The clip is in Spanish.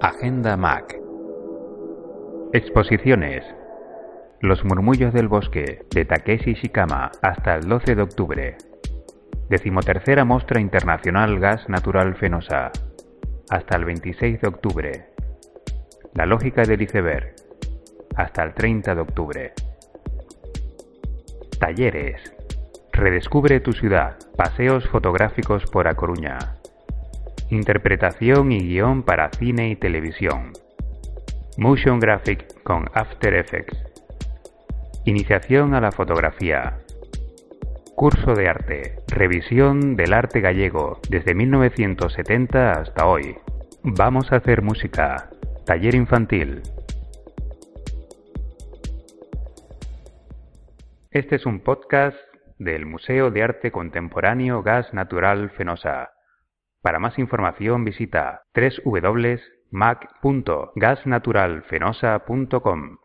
Agenda Mac. Exposiciones. Los murmullos del bosque, de Takeshi Shikama, hasta el 12 de octubre. Decimotercera Mostra Internacional Gas Natural Fenosa, hasta el 26 de octubre. La lógica del iceberg, hasta el 30 de octubre. Talleres. Redescubre tu ciudad. Paseos fotográficos por A Coruña. Interpretación y guion para cine y televisión. Motion Graphic con After Effects. Iniciación a la fotografía. Curso de arte. Revisión del arte gallego desde 1970 hasta hoy. Vamos a hacer música. Taller infantil. Este es un podcast del Museo de Arte Contemporáneo Gas Natural Fenosa. Para más información visita www.mac.gasnaturalfenosa.com.